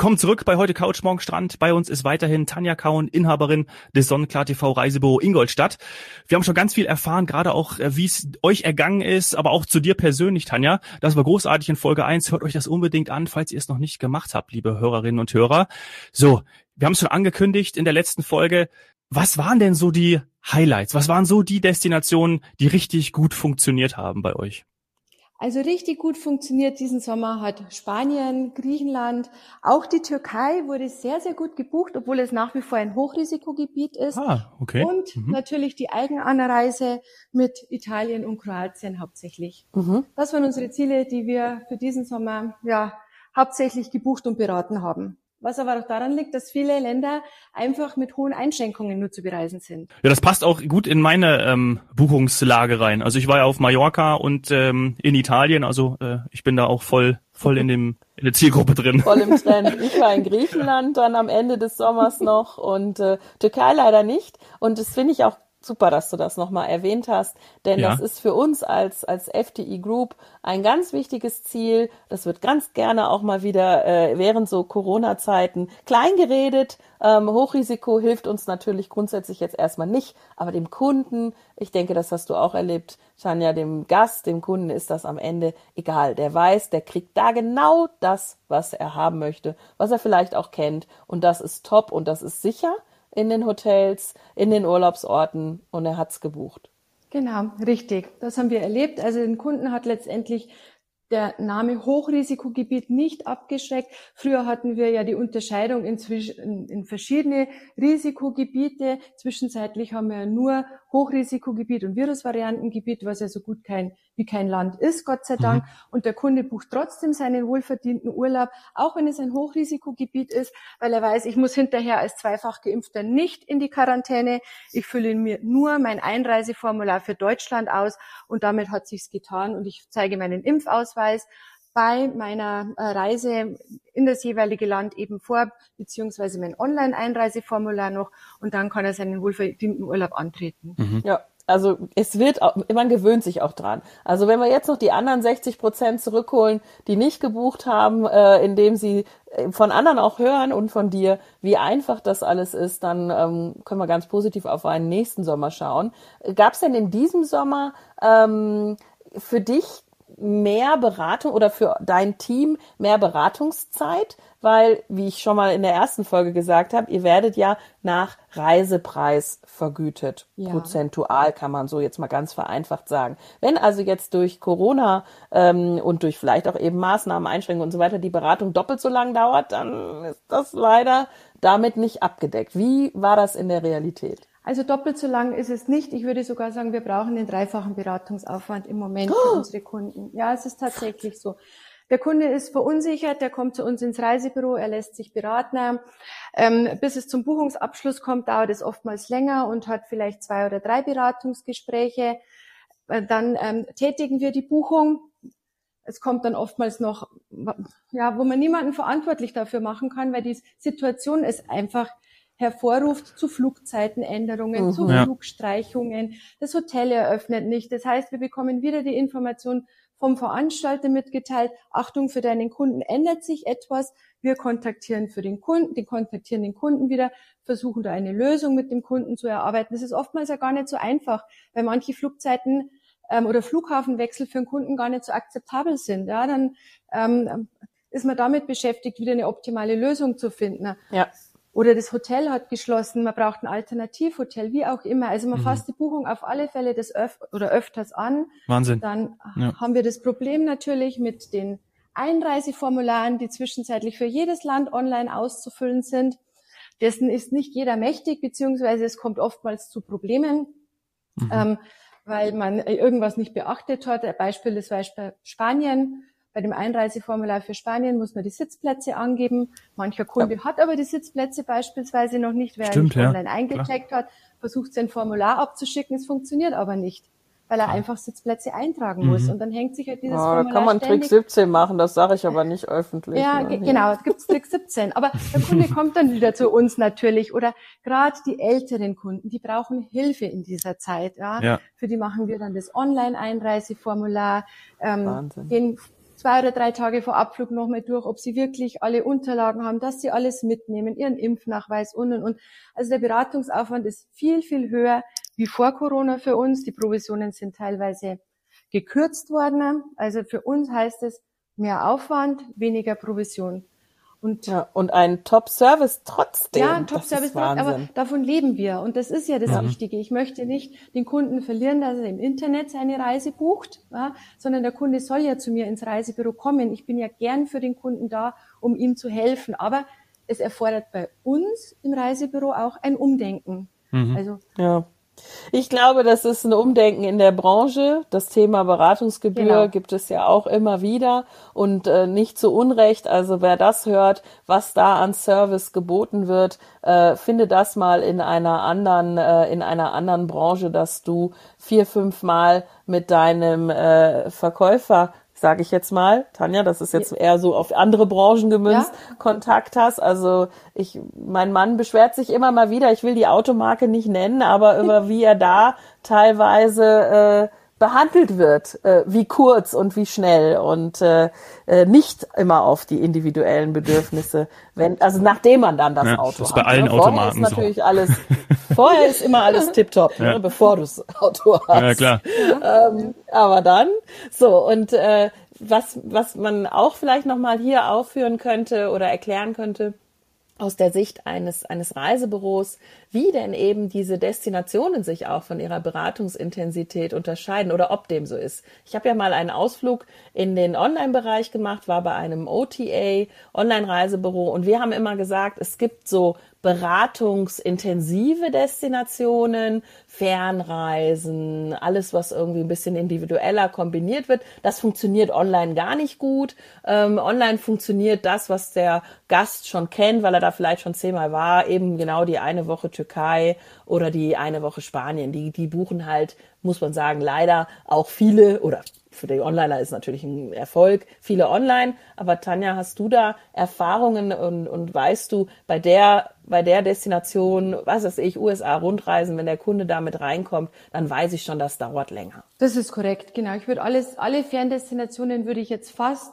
Willkommen zurück bei heute Couch Morgen Strand. Bei uns ist weiterhin Tanja Kaun, Inhaberin des Sonnenklar TV Reisebüro Ingolstadt. Wir haben schon ganz viel erfahren, gerade auch, äh, wie es euch ergangen ist, aber auch zu dir persönlich, Tanja. Das war großartig in Folge 1. Hört euch das unbedingt an, falls ihr es noch nicht gemacht habt, liebe Hörerinnen und Hörer. So, wir haben es schon angekündigt in der letzten Folge. Was waren denn so die Highlights? Was waren so die Destinationen, die richtig gut funktioniert haben bei euch? Also richtig gut funktioniert diesen Sommer hat Spanien, Griechenland, auch die Türkei wurde sehr, sehr gut gebucht, obwohl es nach wie vor ein Hochrisikogebiet ist. Ah, okay. Und mhm. natürlich die Eigenanreise mit Italien und Kroatien hauptsächlich. Mhm. Das waren unsere Ziele, die wir für diesen Sommer ja hauptsächlich gebucht und beraten haben. Was aber auch daran liegt, dass viele Länder einfach mit hohen Einschränkungen nur zu bereisen sind. Ja, das passt auch gut in meine ähm, Buchungslage rein. Also ich war ja auf Mallorca und ähm, in Italien, also äh, ich bin da auch voll voll in dem in der Zielgruppe drin. Voll im Trend. Ich war in Griechenland dann am Ende des Sommers noch und äh, Türkei leider nicht. Und das finde ich auch super, dass du das nochmal erwähnt hast, denn ja. das ist für uns als, als FDI Group ein ganz wichtiges Ziel. Das wird ganz gerne auch mal wieder äh, während so Corona-Zeiten klein geredet. Ähm, Hochrisiko hilft uns natürlich grundsätzlich jetzt erstmal nicht, aber dem Kunden, ich denke, das hast du auch erlebt, Tanja, dem Gast, dem Kunden ist das am Ende egal. Der weiß, der kriegt da genau das, was er haben möchte, was er vielleicht auch kennt und das ist top und das ist sicher in den Hotels, in den Urlaubsorten und er hat's gebucht. Genau, richtig. Das haben wir erlebt. Also den Kunden hat letztendlich der Name Hochrisikogebiet nicht abgeschreckt. Früher hatten wir ja die Unterscheidung inzwischen in verschiedene Risikogebiete. Zwischenzeitlich haben wir nur Hochrisikogebiet und Virusvariantengebiet, was ja so gut kein, wie kein Land ist, Gott sei Dank. Mhm. Und der Kunde bucht trotzdem seinen wohlverdienten Urlaub, auch wenn es ein Hochrisikogebiet ist, weil er weiß, ich muss hinterher als zweifach Geimpfter nicht in die Quarantäne. Ich fülle mir nur mein Einreiseformular für Deutschland aus und damit hat sich's getan und ich zeige meinen Impfausweis bei meiner äh, Reise in das jeweilige Land eben vor, beziehungsweise mein Online-Einreiseformular noch und dann kann er seinen wohlverdienten Urlaub antreten. Mhm. Ja, also es wird, auch, man gewöhnt sich auch dran. Also wenn wir jetzt noch die anderen 60 Prozent zurückholen, die nicht gebucht haben, äh, indem sie äh, von anderen auch hören und von dir, wie einfach das alles ist, dann ähm, können wir ganz positiv auf einen nächsten Sommer schauen. Gab es denn in diesem Sommer ähm, für dich mehr Beratung oder für dein Team mehr Beratungszeit, weil, wie ich schon mal in der ersten Folge gesagt habe, ihr werdet ja nach Reisepreis vergütet. Ja. Prozentual kann man so jetzt mal ganz vereinfacht sagen. Wenn also jetzt durch Corona ähm, und durch vielleicht auch eben Maßnahmen, Einschränkungen und so weiter die Beratung doppelt so lang dauert, dann ist das leider damit nicht abgedeckt. Wie war das in der Realität? Also doppelt so lang ist es nicht. Ich würde sogar sagen, wir brauchen den dreifachen Beratungsaufwand im Moment für oh. unsere Kunden. Ja, es ist tatsächlich so. Der Kunde ist verunsichert, der kommt zu uns ins Reisebüro, er lässt sich beraten. Ähm, bis es zum Buchungsabschluss kommt, dauert es oftmals länger und hat vielleicht zwei oder drei Beratungsgespräche. Äh, dann ähm, tätigen wir die Buchung. Es kommt dann oftmals noch, ja, wo man niemanden verantwortlich dafür machen kann, weil die Situation ist einfach hervorruft zu Flugzeitenänderungen, mhm. zu ja. Flugstreichungen. Das Hotel eröffnet nicht. Das heißt, wir bekommen wieder die Information vom Veranstalter mitgeteilt, Achtung, für deinen Kunden ändert sich etwas. Wir kontaktieren für den Kunden, die kontaktieren den Kunden wieder, versuchen da eine Lösung mit dem Kunden zu erarbeiten. Das ist oftmals ja gar nicht so einfach, weil manche Flugzeiten ähm, oder Flughafenwechsel für den Kunden gar nicht so akzeptabel sind. Ja, dann ähm, ist man damit beschäftigt, wieder eine optimale Lösung zu finden. Ja. Oder das Hotel hat geschlossen, man braucht ein Alternativhotel, wie auch immer. Also man mhm. fasst die Buchung auf alle Fälle des öf oder öfters an. Wahnsinn. Dann ja. haben wir das Problem natürlich mit den Einreiseformularen, die zwischenzeitlich für jedes Land online auszufüllen sind. Dessen ist nicht jeder mächtig, beziehungsweise es kommt oftmals zu Problemen, mhm. ähm, weil man irgendwas nicht beachtet hat. Beispiel ist Beispiel Spanien. Bei dem Einreiseformular für Spanien muss man die Sitzplätze angeben. Mancher Kunde ja. hat aber die Sitzplätze beispielsweise noch nicht, wer Stimmt, nicht online ja. eingecheckt Klar. hat, versucht sein Formular abzuschicken, es funktioniert aber nicht, weil er einfach Sitzplätze eintragen muss. Mhm. Und dann hängt sich halt dieses oh, Formular Da kann man Trick 17 machen, das sage ich aber nicht öffentlich. Ja, ne? genau, es gibt Trick 17. Aber der Kunde kommt dann wieder zu uns natürlich. Oder gerade die älteren Kunden, die brauchen Hilfe in dieser Zeit. Ja? ja. Für die machen wir dann das Online-Einreiseformular. Ähm, den zwei oder drei Tage vor Abflug nochmal durch, ob sie wirklich alle Unterlagen haben, dass sie alles mitnehmen, ihren Impfnachweis und und und. Also der Beratungsaufwand ist viel, viel höher wie vor Corona für uns. Die Provisionen sind teilweise gekürzt worden. Also für uns heißt es mehr Aufwand, weniger Provision. Und, ja, und ein Top-Service trotzdem. Ja, ein Top-Service, aber davon leben wir. Und das ist ja das ja. Wichtige. Ich möchte nicht den Kunden verlieren, dass er im Internet seine Reise bucht, ja, sondern der Kunde soll ja zu mir ins Reisebüro kommen. Ich bin ja gern für den Kunden da, um ihm zu helfen. Aber es erfordert bei uns im Reisebüro auch ein Umdenken. Mhm. Also, ja. Ich glaube, das ist ein Umdenken in der Branche. Das Thema Beratungsgebühr genau. gibt es ja auch immer wieder und äh, nicht zu Unrecht. Also wer das hört, was da an Service geboten wird, äh, finde das mal in einer anderen äh, in einer anderen Branche, dass du vier fünf Mal mit deinem äh, Verkäufer sage ich jetzt mal, Tanja, das ist jetzt eher so auf andere Branchen gemünzt, ja? Kontakt hast. Also ich, mein Mann beschwert sich immer mal wieder, ich will die Automarke nicht nennen, aber über wie er da teilweise äh, behandelt wird, äh, wie kurz und wie schnell und äh, äh, nicht immer auf die individuellen Bedürfnisse, wenn also nachdem man dann das ja, Auto das hat. Bei allen ne? Automarken ist natürlich so. alles vorher ist immer alles tipptopp, ne, ja. ne, bevor du das Auto hast. Ja klar. Ähm, aber dann so und äh, was was man auch vielleicht noch mal hier aufführen könnte oder erklären könnte aus der Sicht eines, eines Reisebüros, wie denn eben diese Destinationen sich auch von ihrer Beratungsintensität unterscheiden oder ob dem so ist. Ich habe ja mal einen Ausflug in den Online-Bereich gemacht, war bei einem OTA, Online-Reisebüro und wir haben immer gesagt, es gibt so beratungsintensive Destinationen, Fernreisen, alles, was irgendwie ein bisschen individueller kombiniert wird. Das funktioniert online gar nicht gut. Ähm, online funktioniert das, was der Gast schon kennt, weil er da vielleicht schon zehnmal war, eben genau die eine Woche Türkei oder die eine Woche Spanien. Die, die buchen halt, muss man sagen, leider auch viele oder für die Onliner ist natürlich ein Erfolg, viele online. Aber Tanja, hast du da Erfahrungen und, und weißt du, bei der, bei der Destination, was weiß ich, USA Rundreisen, wenn der Kunde damit reinkommt, dann weiß ich schon, das dauert länger. Das ist korrekt, genau. Ich würde alles, alle Ferndestinationen würde ich jetzt fast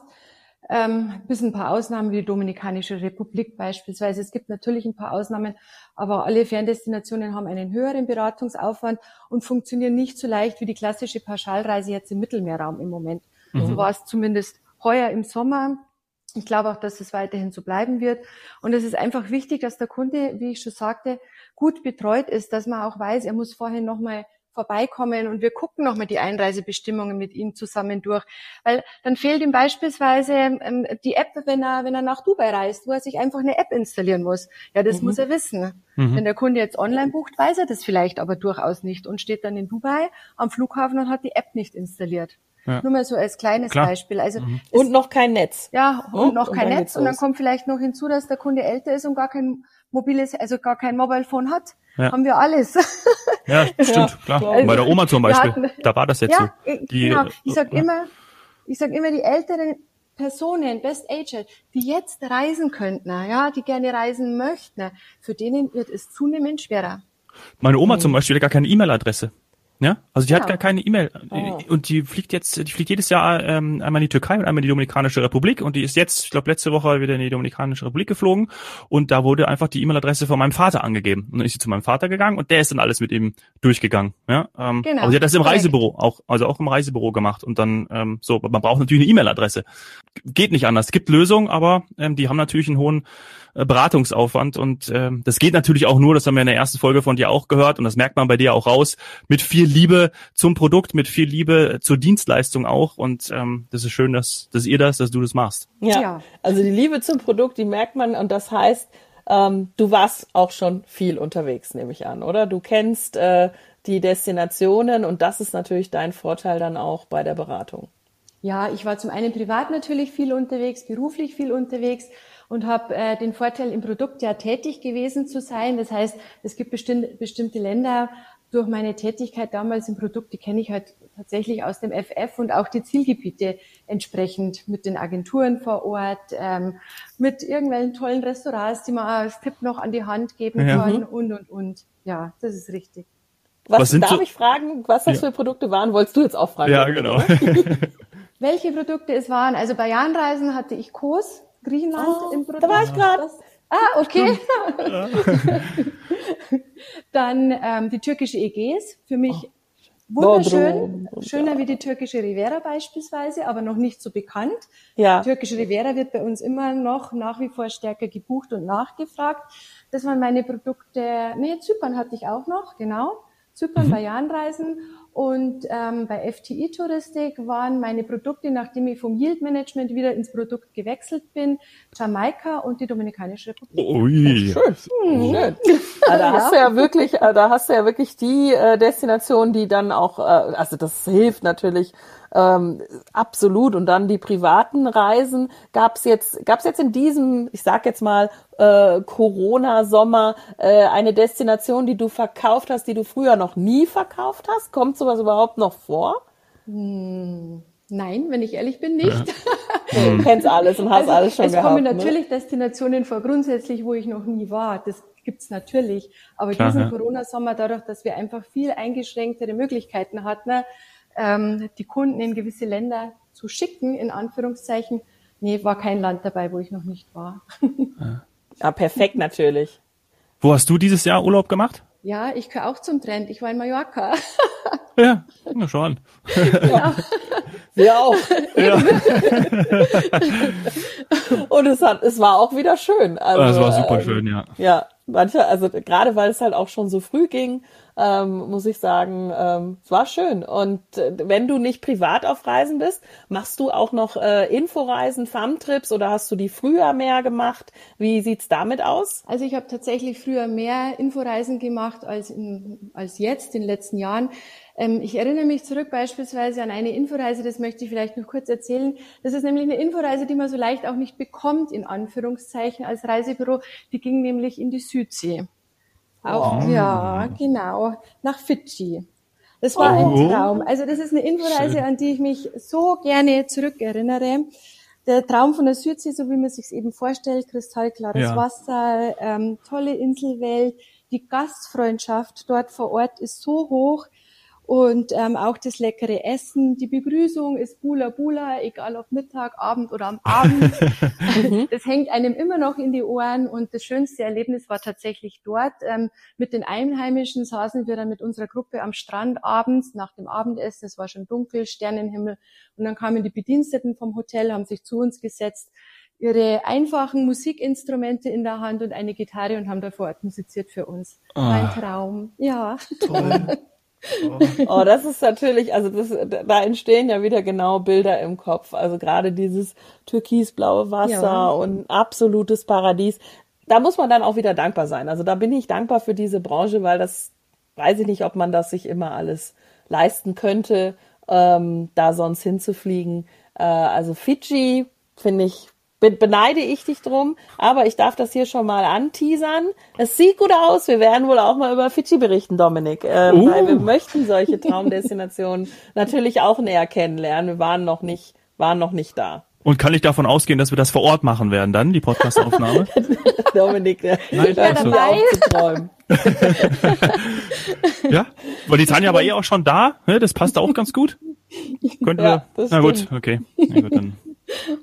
ähm, bis ein paar Ausnahmen wie die Dominikanische Republik beispielsweise. Es gibt natürlich ein paar Ausnahmen, aber alle Ferndestinationen haben einen höheren Beratungsaufwand und funktionieren nicht so leicht wie die klassische Pauschalreise jetzt im Mittelmeerraum im Moment. Mhm. So war es zumindest heuer im Sommer. Ich glaube auch, dass es weiterhin so bleiben wird. Und es ist einfach wichtig, dass der Kunde, wie ich schon sagte, gut betreut ist, dass man auch weiß, er muss vorher nochmal vorbeikommen und wir gucken nochmal die Einreisebestimmungen mit ihm zusammen durch. Weil dann fehlt ihm beispielsweise ähm, die App, wenn er, wenn er nach Dubai reist, wo er sich einfach eine App installieren muss. Ja, das mhm. muss er wissen. Mhm. Wenn der Kunde jetzt online bucht, weiß er das vielleicht aber durchaus nicht und steht dann in Dubai am Flughafen und hat die App nicht installiert. Ja. Nur mal so als kleines Klar. Beispiel. Also mhm. und noch kein Netz. Ja, und oh, noch kein und Netz. Und dann kommt vielleicht noch hinzu, dass der Kunde älter ist und gar kein mobiles, also gar kein Mobile Phone hat. Ja. Haben wir alles. Ja, stimmt, ja. klar. Also, Bei der Oma zum Beispiel, hatten, da war das jetzt ja, so. Die, genau. Ich sag immer, ich sag immer, die älteren Personen, Best Aged, die jetzt reisen könnten, ja, die gerne reisen möchten, für denen wird es zunehmend schwerer. Meine Oma zum Beispiel hat gar keine E-Mail-Adresse. Ja, also die ja. hat gar keine E-Mail oh. und die fliegt jetzt, die fliegt jedes Jahr ähm, einmal in die Türkei und einmal in die Dominikanische Republik und die ist jetzt, ich glaube letzte Woche wieder in die Dominikanische Republik geflogen und da wurde einfach die E-Mail-Adresse von meinem Vater angegeben und dann ist sie zu meinem Vater gegangen und der ist dann alles mit ihm durchgegangen. Ja, ähm, genau. aber sie hat das im Reisebüro auch, also auch im Reisebüro gemacht und dann ähm, so, man braucht natürlich eine E-Mail-Adresse. Geht nicht anders. Es gibt Lösungen, aber ähm, die haben natürlich einen hohen Beratungsaufwand und äh, das geht natürlich auch nur, das haben wir in der ersten Folge von dir auch gehört und das merkt man bei dir auch raus, mit viel Liebe zum Produkt, mit viel Liebe zur Dienstleistung auch und ähm, das ist schön, dass, dass ihr das, dass du das machst. Ja, ja. also die Liebe zum Produkt, die merkt man und das heißt, ähm, du warst auch schon viel unterwegs, nehme ich an, oder? Du kennst äh, die Destinationen und das ist natürlich dein Vorteil dann auch bei der Beratung. Ja, ich war zum einen privat natürlich viel unterwegs, beruflich viel unterwegs und habe äh, den Vorteil, im Produkt ja tätig gewesen zu sein. Das heißt, es gibt bestimmt, bestimmte Länder durch meine Tätigkeit damals im Produkt, die kenne ich halt tatsächlich aus dem FF und auch die Zielgebiete entsprechend mit den Agenturen vor Ort, ähm, mit irgendwelchen tollen Restaurants, die man als Tipp noch an die Hand geben ja. kann und, und, und. Ja, das ist richtig. Was, was darf so? ich fragen, was das ja. für Produkte waren? Wolltest du jetzt auch fragen? Ja, genau. Welche Produkte es waren? Also bei Jahnreisen hatte ich Kos, Griechenland Oh, im Produkt. da war ich gerade. Ah, okay. Dann ähm, die türkische Ägäis, für mich wunderschön, Bodrum. schöner wie die türkische Riviera beispielsweise, aber noch nicht so bekannt. Ja. Die türkische Riviera wird bei uns immer noch nach wie vor stärker gebucht und nachgefragt. Das waren meine Produkte. Nee, Zypern hatte ich auch noch, genau. Zypern bei Jahnreisen und ähm, bei FTI Touristik waren meine Produkte, nachdem ich vom Yield Management wieder ins Produkt gewechselt bin, Jamaika und die Dominikanische Republik. Ui. Schön. Schön. Ah, da hast du ja wirklich, äh, da hast du ja wirklich die äh, Destination, die dann auch, äh, also das hilft natürlich ähm, absolut. Und dann die privaten Reisen. Gab's jetzt, gab's jetzt in diesem, ich sag jetzt mal äh, Corona-Sommer äh, eine Destination, die du verkauft hast, die du früher noch nie verkauft hast? Kommt sowas überhaupt noch vor? Nein, wenn ich ehrlich bin, nicht. Du kennst alles und hast Also, alles schon es gehabt. kommen ne? natürlich Destinationen vor, grundsätzlich, wo ich noch nie war. Das gibt's natürlich. Aber Klar, diesen ja. Corona-Sommer, dadurch, dass wir einfach viel eingeschränktere Möglichkeiten hatten, ähm, die Kunden in gewisse Länder zu schicken, in Anführungszeichen, nee, war kein Land dabei, wo ich noch nicht war. Ja, perfekt natürlich. Wo hast du dieses Jahr Urlaub gemacht? Ja, ich gehöre auch zum Trend. Ich war in Mallorca. Ja, na schon. Wir auch. Ja. Und es hat, es war auch wieder schön. Also, Das war super ähm, schön, ja. Ja, manche, also gerade weil es halt auch schon so früh ging, ähm, muss ich sagen, ähm, es war schön. Und äh, wenn du nicht privat auf Reisen bist, machst du auch noch äh, Inforeisen, Farmtrips oder hast du die früher mehr gemacht? Wie sieht's damit aus? Also ich habe tatsächlich früher mehr Inforeisen gemacht als, in, als jetzt in den letzten Jahren. Ähm, ich erinnere mich zurück beispielsweise an eine Inforeise, das möchte ich vielleicht noch kurz erzählen. Das ist nämlich eine Inforeise, die man so leicht auch nicht bekommt, in Anführungszeichen, als Reisebüro. Die ging nämlich in die Südsee. Auch, ja, genau, nach Fidschi. Das war Oh. ein Traum. Also das ist eine Inforeise, an die ich mich so gerne zurückerinnere. Der Traum von der Südsee, so wie man sich eben vorstellt, kristallklares Ja. Wasser, ähm, tolle Inselwelt, die Gastfreundschaft dort vor Ort ist so hoch und ähm, auch das leckere Essen, die Begrüßung ist Bula Bula, egal ob Mittag, Abend oder am Abend. das hängt einem immer noch in die Ohren und das schönste Erlebnis war tatsächlich dort. Ähm, mit den Einheimischen saßen wir dann mit unserer Gruppe am Strand abends nach dem Abendessen. Es war schon dunkel, Sternenhimmel und dann kamen die Bediensteten vom Hotel, haben sich zu uns gesetzt ihre einfachen Musikinstrumente in der Hand und eine Gitarre und haben da vor Ort musiziert für uns. Ein Traum. Ja. Toll. Oh, das ist natürlich, also das, da entstehen ja wieder genau Bilder im Kopf. Also gerade dieses türkisblaue Wasser Ja. und absolutes Paradies. Da muss man dann auch wieder dankbar sein. Also da bin ich dankbar für diese Branche, weil das weiß ich nicht, ob man das sich immer alles leisten könnte, ähm, da sonst hinzufliegen. Äh, also Fidschi finde ich beneide ich dich drum, aber ich darf das hier schon mal anteasern. Es sieht gut aus. Wir werden wohl auch mal über Fidschi berichten, Dominik, ähm, Uh. weil wir möchten solche Traumdestinationen natürlich auch näher kennenlernen. Wir waren noch nicht, waren noch nicht da. Und kann ich davon ausgehen, dass wir das vor Ort machen werden dann, die Podcastaufnahme? Dominik, äh, Nein, auf zu träumen. ja? Weil die Tanja war eh auch schon da, ne? das passt auch ganz gut. Könnten Ja, wir. das Na gut, stimmt. okay. Na gut, dann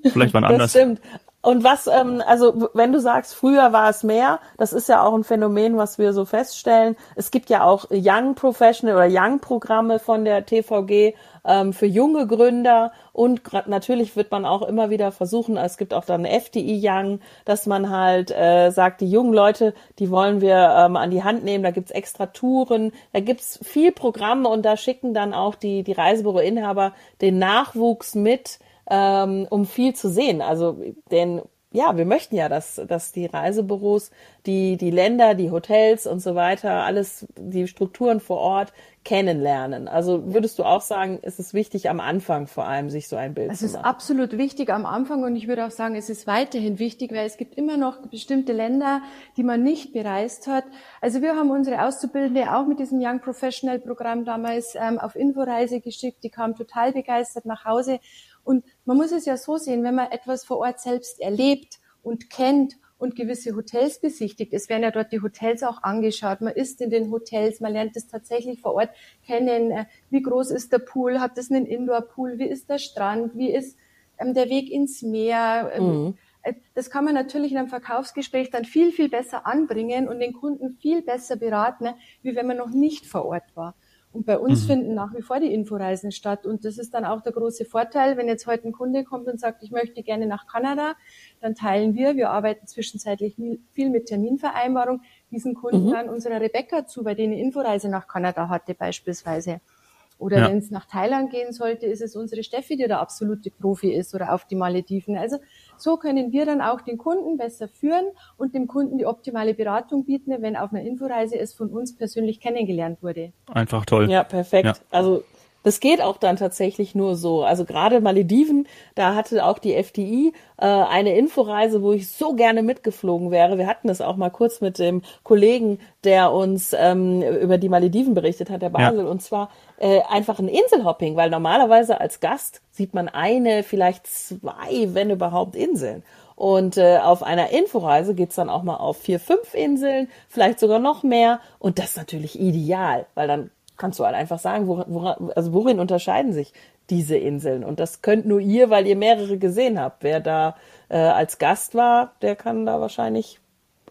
vielleicht wann Das anders. stimmt. Und was, ähm, also wenn du sagst, früher war es mehr, das ist ja auch ein Phänomen, was wir so feststellen. Es gibt ja auch Young Professional oder Young Programme von der TVG ähm, für junge Gründer und natürlich wird man auch immer wieder versuchen, es gibt auch dann FDI Young, dass man halt äh, sagt, die jungen Leute, die wollen wir ähm, an die Hand nehmen, da gibt's extra Touren, da gibt's viel Programme und da schicken dann auch die, die Reisebüroinhaber den Nachwuchs mit, ähm, um viel zu sehen. Also denn ja, wir möchten ja, dass, dass die Reisebüros, die, die Länder, die Hotels und so weiter, alles, die Strukturen vor Ort kennenlernen. Also würdest du auch sagen, ist es wichtig am Anfang vor allem, sich so ein Bild Es zu ist machen? absolut wichtig am Anfang und ich würde auch sagen, es ist weiterhin wichtig, weil es gibt immer noch bestimmte Länder, die man nicht bereist hat. Also wir haben unsere Auszubildende auch mit diesem Young Professional Programm damals ähm, auf Inforeise geschickt. Die kam total begeistert nach Hause. Und man muss es ja so sehen, wenn man etwas vor Ort selbst erlebt und kennt und gewisse Hotels besichtigt. Es werden ja dort die Hotels auch angeschaut. Man ist in den Hotels, man lernt es tatsächlich vor Ort kennen. Äh, wie groß ist der Pool? Hat es einen Indoor-Pool? Wie ist der Strand? Wie ist ähm, der Weg ins Meer? Ähm, mhm. Äh, das kann man natürlich in einem Verkaufsgespräch dann viel, viel besser anbringen und den Kunden viel besser beraten, wie wenn man noch nicht vor Ort war. Und bei uns mhm. finden nach wie vor die Inforeisen statt. Und das ist dann auch der große Vorteil, wenn jetzt heute ein Kunde kommt und sagt, ich möchte gerne nach Kanada, dann teilen wir, wir arbeiten zwischenzeitlich viel mit Terminvereinbarung, diesen Kunden mhm. dann unserer Rebecca zu, bei denen Inforeise nach Kanada hatte beispielsweise. Oder ja. wenn es nach Thailand gehen sollte, ist es unsere Steffi, die der absolute Profi ist oder auf die Malediven. Also so können wir dann auch den Kunden besser führen und dem Kunden die optimale Beratung bieten, wenn auf einer Inforeise es von uns persönlich kennengelernt wurde. Einfach toll. Ja, perfekt. Ja. Also das geht auch dann tatsächlich nur so. Also gerade Malediven, da hatte auch die FDI äh, eine Inforeise, wo ich so gerne mitgeflogen wäre. Wir hatten das auch mal kurz mit dem Kollegen, der uns ähm, über die Malediven berichtet hat, der Basel. Ja. Und zwar äh, einfach ein Inselhopping, weil normalerweise als Gast sieht man eine, vielleicht zwei, wenn überhaupt, Inseln. Und äh, auf einer Inforeise geht's dann auch mal auf vier, fünf Inseln, vielleicht sogar noch mehr. Und das ist natürlich ideal, weil dann kannst du halt einfach sagen, worin, worin, also worin unterscheiden sich diese Inseln? Und das könnt nur ihr, weil ihr mehrere gesehen habt. Wer da äh, als Gast war, der kann da wahrscheinlich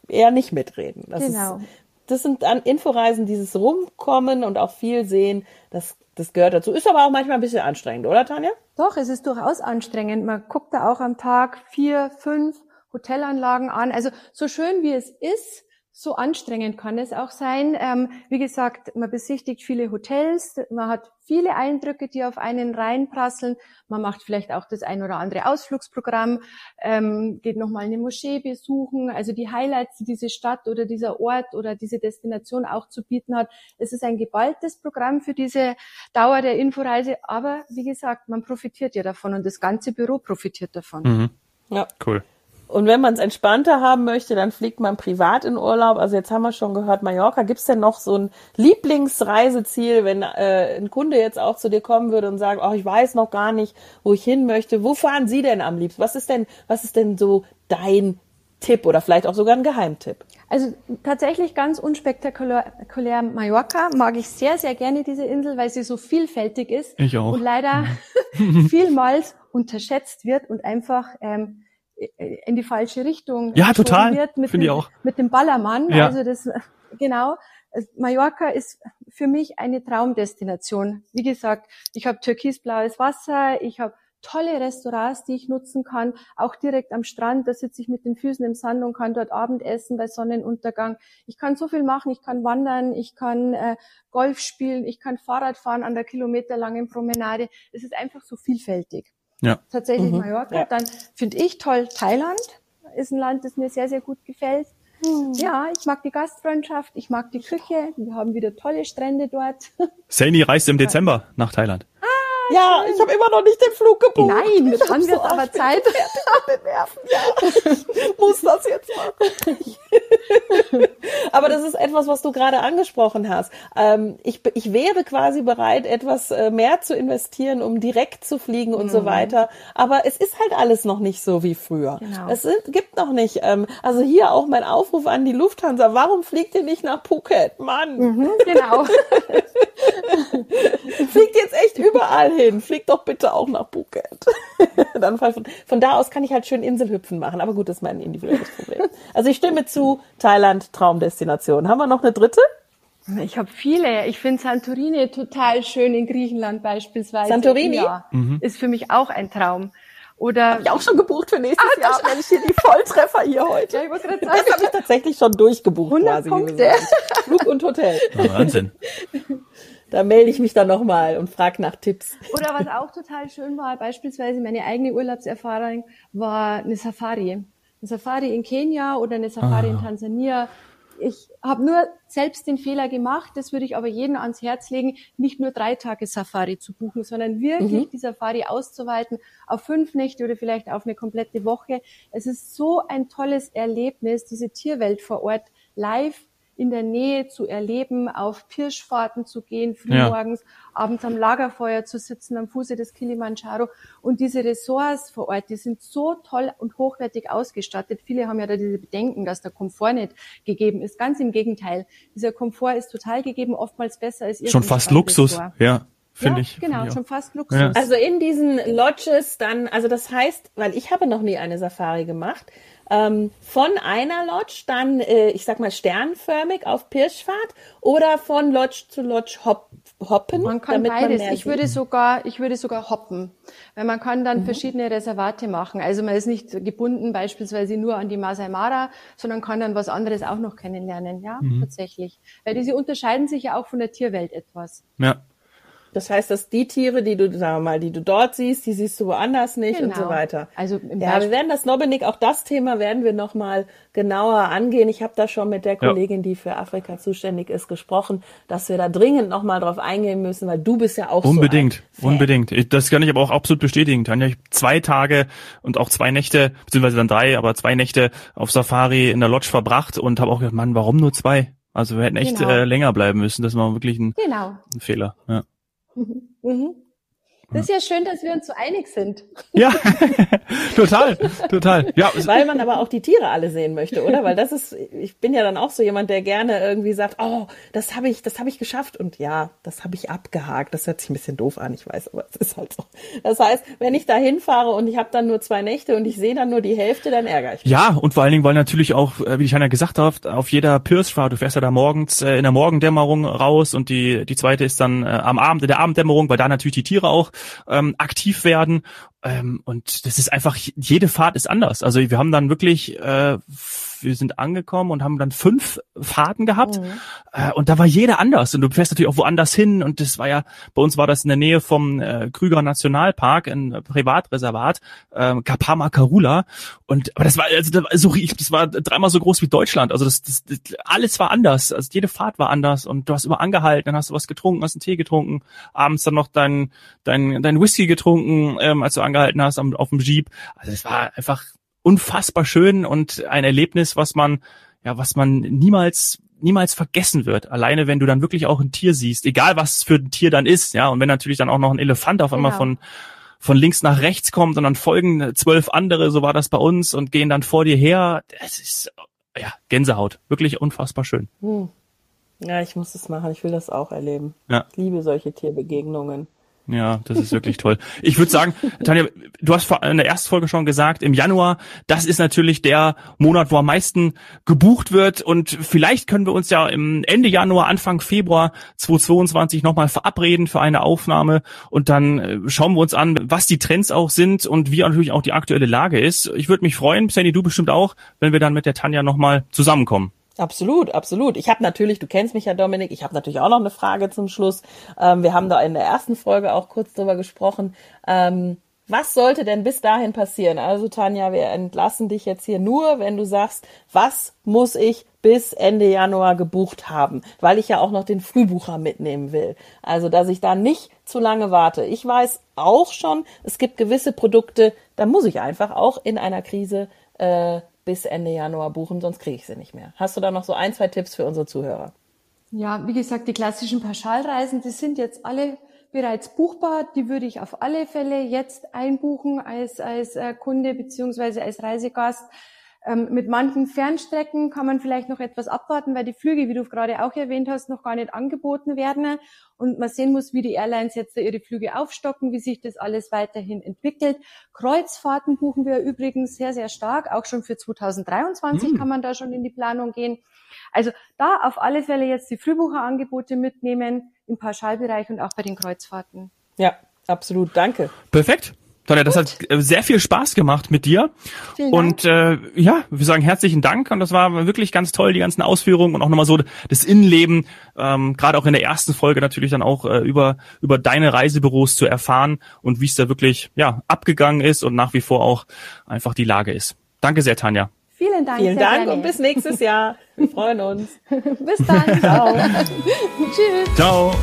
eher nicht mitreden. Das genau. Ist, das sind dann Inforeisen, dieses Rumkommen und auch viel sehen, das, das gehört dazu. Ist aber auch manchmal ein bisschen anstrengend, oder Tanja? Doch, es ist durchaus anstrengend. Man guckt da auch am Tag vier, fünf Hotelanlagen an. Also so schön wie es ist, so anstrengend kann es auch sein. Ähm, wie gesagt, man besichtigt viele Hotels, man hat viele Eindrücke, die auf einen reinprasseln. Man macht vielleicht auch das ein oder andere Ausflugsprogramm, ähm, geht nochmal eine Moschee besuchen. Also die Highlights, die diese Stadt oder dieser Ort oder diese Destination auch zu bieten hat. Es ist ein geballtes Programm für diese Dauer der Inforeise. Aber wie gesagt, man profitiert ja davon und das ganze Büro profitiert davon. Mhm. Ja, cool. Und wenn man es entspannter haben möchte, dann fliegt man privat in Urlaub. Also jetzt haben wir schon gehört, Mallorca. Gibt's denn noch so ein Lieblingsreiseziel, wenn äh, ein Kunde jetzt auch zu dir kommen würde und sagt, oh, ich weiß noch gar nicht, wo ich hin möchte. Wo fahren Sie denn am liebsten? Was ist denn, was ist denn so dein Tipp oder vielleicht auch sogar ein Geheimtipp? Also tatsächlich ganz unspektakulär Mallorca mag ich sehr, sehr gerne diese Insel, weil sie so vielfältig ist. Ich auch. Und leider vielmals unterschätzt wird und einfach ähm, in die falsche Richtung ja total finde ich auch mit dem Ballermann ja. also das genau Mallorca ist für mich eine Traumdestination wie gesagt ich habe türkisblaues Wasser ich habe tolle Restaurants, die ich nutzen kann, auch direkt am Strand. Da sitze ich mit den Füßen im Sand und kann dort Abendessen bei Sonnenuntergang. Ich kann so viel machen. Ich kann wandern, ich kann äh, Golf spielen, ich kann Fahrrad fahren an der kilometerlangen Promenade. Es ist einfach so vielfältig ja. tatsächlich mhm. Mallorca. Ja. Dann finde ich toll Thailand. Ist ein Land, das mir sehr, sehr gut gefällt. Mhm. Ja, ich mag die Gastfreundschaft, ich mag die Küche. Wir haben wieder tolle Strände dort. Saini reist im Dezember nach Thailand. Ja, schön. ich habe immer noch nicht den Flug gebucht. Nein, mit wann wird aber Zeit? den Nerven. Ja, ich muss das jetzt machen. aber das ist etwas, was du gerade angesprochen hast. Ähm, ich, ich wäre quasi bereit, etwas äh, mehr zu investieren, um direkt zu fliegen und mhm. so weiter. Aber es ist halt alles noch nicht so wie früher. Genau. Es sind, gibt noch nicht. Ähm, also hier auch mein Aufruf an die Lufthansa. Warum fliegt ihr nicht nach Phuket? Mann. Mhm, genau. fliegt jetzt echt überall hin. Flieg doch bitte auch nach Phuket. Dann von, von da aus kann ich halt schön Inselhüpfen machen. Aber gut, das ist mein individuelles Problem. Also ich stimme zu, Thailand, Traumdestination. Haben wir noch eine dritte? Ich habe viele. Ich finde Santorini total schön in Griechenland beispielsweise. Santorini? Ja, mhm. ist für mich auch ein Traum. Oder habe ich auch schon gebucht für nächstes ah, Jahr. Mensch, hier die Volltreffer hier heute. Ja, ich sagen, das habe ich tatsächlich schon durchgebucht 100 quasi. Punkte. Flug und Hotel. Wahnsinn. Da melde ich mich dann nochmal und frage nach Tipps. Oder was auch total schön war, beispielsweise meine eigene Urlaubserfahrung, war eine Safari. Eine Safari in Kenia oder eine Safari ah. in Tansania. Ich habe nur selbst den Fehler gemacht, das würde ich aber jedem ans Herz legen, nicht nur drei Tage Safari zu buchen, sondern wirklich mhm. die Safari auszuweiten auf fünf Nächte oder vielleicht auf eine komplette Woche. Es ist so ein tolles Erlebnis, diese Tierwelt vor Ort live in der Nähe zu erleben, auf Pirschfahrten zu gehen, frühmorgens, ja. abends am Lagerfeuer zu sitzen, am Fuße des Kilimanjaro. Und diese Ressorts vor Ort, die sind so toll und hochwertig ausgestattet. Viele haben ja da diese Bedenken, dass der Komfort nicht gegeben ist. Ganz im Gegenteil. Dieser Komfort ist total gegeben, oftmals besser als ihr. Schon fast Luxus, ja finde ja, ich. Genau, ich schon fast Luxus. Ja. Also in diesen Lodges dann, also das heißt, weil ich habe noch nie eine Safari gemacht, ähm, von einer Lodge dann, äh, ich sag mal, sternförmig auf Pirschfahrt oder von Lodge zu Lodge hop hoppen? Man kann beides. Man ich würde sogar, ich würde sogar hoppen, weil man kann dann mhm. verschiedene Reservate machen. Also man ist nicht gebunden beispielsweise nur an die Masai Mara, sondern kann dann was anderes auch noch kennenlernen. Ja, mhm. tatsächlich. Weil diese unterscheiden sich ja auch von der Tierwelt etwas. Ja. Das heißt, dass die Tiere, die du, sagen wir mal, die du dort siehst, die siehst du woanders nicht genau. und so genau. weiter. Also im ja, wir werden das Nobbenik, auch das Thema werden wir nochmal genauer angehen. Ich habe da schon mit der Kollegin, ja. die für Afrika zuständig ist, gesprochen, dass wir da dringend nochmal drauf eingehen müssen, weil du bist ja auch unbedingt, so unbedingt. Das kann ich aber auch absolut bestätigen, Tanja. Ich habe zwei Tage und auch zwei Nächte, beziehungsweise dann drei, aber zwei Nächte auf Safari in der Lodge verbracht und habe auch gedacht, Mann, warum nur zwei? Also wir hätten echt genau. äh, länger bleiben müssen. Das war wirklich ein, genau. ein Fehler. Ja. Mhm. Das ist ja schön, dass wir uns so einig sind. Ja, total, total. Ja. Weil man aber auch die Tiere alle sehen möchte, oder? Weil das ist, ich bin ja dann auch so jemand, der gerne irgendwie sagt, oh, das habe ich, das habe ich geschafft und ja, das habe ich abgehakt. Das hört sich ein bisschen doof an, ich weiß, aber es ist halt so. Das heißt, wenn ich da hinfahre und ich habe dann nur zwei Nächte und ich sehe dann nur die Hälfte, dann ärgere ich mich. Ja, und vor allen Dingen, weil natürlich auch, äh, wie ich ja gesagt habe, auf jeder Pirschfahrt, du fährst ja da morgens äh, in der Morgendämmerung raus und die, die zweite ist dann äh, am Abend, in der Abenddämmerung, weil da natürlich die Tiere auch ähm, aktiv werden. Ähm, und das ist einfach, jede Fahrt ist anders. Also wir haben dann wirklich äh, wir sind angekommen und haben dann fünf Fahrten gehabt. Mhm. äh, und da war jeder anders. Und du fährst natürlich auch woanders hin. Und das war ja, bei uns war das in der Nähe vom äh, Krüger Nationalpark, ein Privatreservat, äh, Kapama Karula. Und aber das war also das war, so, das war dreimal so groß wie Deutschland, also das, das, das alles war anders, also jede Fahrt war anders. Und du hast immer angehalten, dann hast du was getrunken, hast einen Tee getrunken, abends dann noch dein dein dein Whisky getrunken, ähm, als du angehalten hast am, auf dem Jeep, also es war einfach unfassbar schön und ein Erlebnis, was man, ja, was man niemals niemals vergessen wird. Alleine wenn du dann wirklich auch ein Tier siehst, egal was für ein Tier dann ist, ja, und wenn natürlich dann auch noch ein Elefant auf einmal genau. von von links nach rechts kommt und dann folgen zwölf andere, so war das bei uns und gehen dann vor dir her. Das ist ja Gänsehaut, wirklich unfassbar schön. Hm. Ja, ich muss das machen. Ich will das auch erleben. Ja. Ich liebe solche Tierbegegnungen. Ja, das ist wirklich toll. Ich würde sagen, Tanja, du hast in der ersten Folge schon gesagt, im Januar, das ist natürlich der Monat, wo am meisten gebucht wird und vielleicht können wir uns ja im Ende Januar, Anfang Februar 2022 nochmal verabreden für eine Aufnahme und dann äh, schauen wir uns an, was die Trends auch sind und wie natürlich auch die aktuelle Lage ist. Ich würde mich freuen, Sandy, du bestimmt auch, wenn wir dann mit der Tanja nochmal zusammenkommen. Absolut, absolut. Ich habe natürlich, du kennst mich ja, Dominik, ich habe natürlich auch noch eine Frage zum Schluss. Ähm, wir haben da in der ersten Folge auch kurz drüber gesprochen. Ähm, was sollte denn bis dahin passieren? Also Tanja, wir entlassen dich jetzt hier nur, wenn du sagst, was muss ich bis Ende Januar gebucht haben, weil ich ja auch noch den Frühbucher mitnehmen will. Also, dass ich da nicht zu lange warte. Ich weiß auch schon, es gibt gewisse Produkte, da muss ich einfach auch in einer Krise äh, bis Ende Januar buchen, sonst kriege ich sie nicht mehr. Hast du da noch so ein, zwei Tipps für unsere Zuhörer? Ja, wie gesagt, die klassischen Pauschalreisen, die sind jetzt alle bereits buchbar. Die würde ich auf alle Fälle jetzt einbuchen als, als äh, Kunde beziehungsweise als Reisegast. Ähm, mit manchen Fernstrecken kann man vielleicht noch etwas abwarten, weil die Flüge, wie du gerade auch erwähnt hast, noch gar nicht angeboten werden und man sehen muss, wie die Airlines jetzt ihre Flüge aufstocken, wie sich das alles weiterhin entwickelt. Kreuzfahrten buchen wir übrigens sehr, sehr stark. Auch schon für 2023 hm. kann man da schon in die Planung gehen. Also da auf alle Fälle jetzt die Frühbucherangebote mitnehmen im Pauschalbereich und auch bei den Kreuzfahrten. Ja, absolut. Danke. Perfekt. Tonja, das hat äh, sehr viel Spaß gemacht mit dir. Vielen Dank. Und äh, ja, wir sagen herzlichen Dank und das war wirklich ganz toll, die ganzen Ausführungen und auch nochmal so das Innenleben, ähm, gerade auch in der ersten Folge natürlich dann auch äh, über, über deine Reisebüros zu erfahren und wie es da wirklich ja, abgegangen ist und nach wie vor auch einfach die Lage ist. Danke sehr, Tanja. Vielen Dank. Vielen Dank gerne. und bis nächstes Jahr. Wir freuen uns. bis dann. Ciao. Tschüss. Ciao.